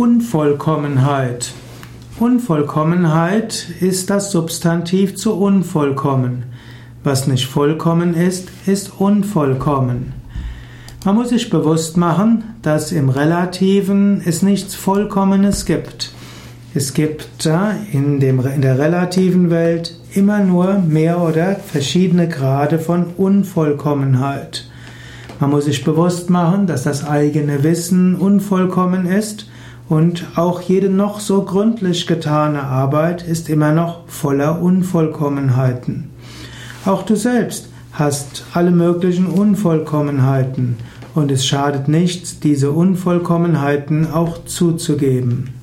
Unvollkommenheit. Unvollkommenheit ist das Substantiv zu unvollkommen. Was nicht vollkommen ist, ist unvollkommen. Man muss sich bewusst machen, dass im Relativen es nichts Vollkommenes gibt. Es gibt in, dem, in der relativen Welt immer nur mehr oder verschiedene Grade von Unvollkommenheit. Man muss sich bewusst machen, dass das eigene Wissen unvollkommen ist und auch jede noch so gründlich getane Arbeit ist immer noch voller Unvollkommenheiten. Auch du selbst hast alle möglichen Unvollkommenheiten und es schadet nichts, diese Unvollkommenheiten auch zuzugeben.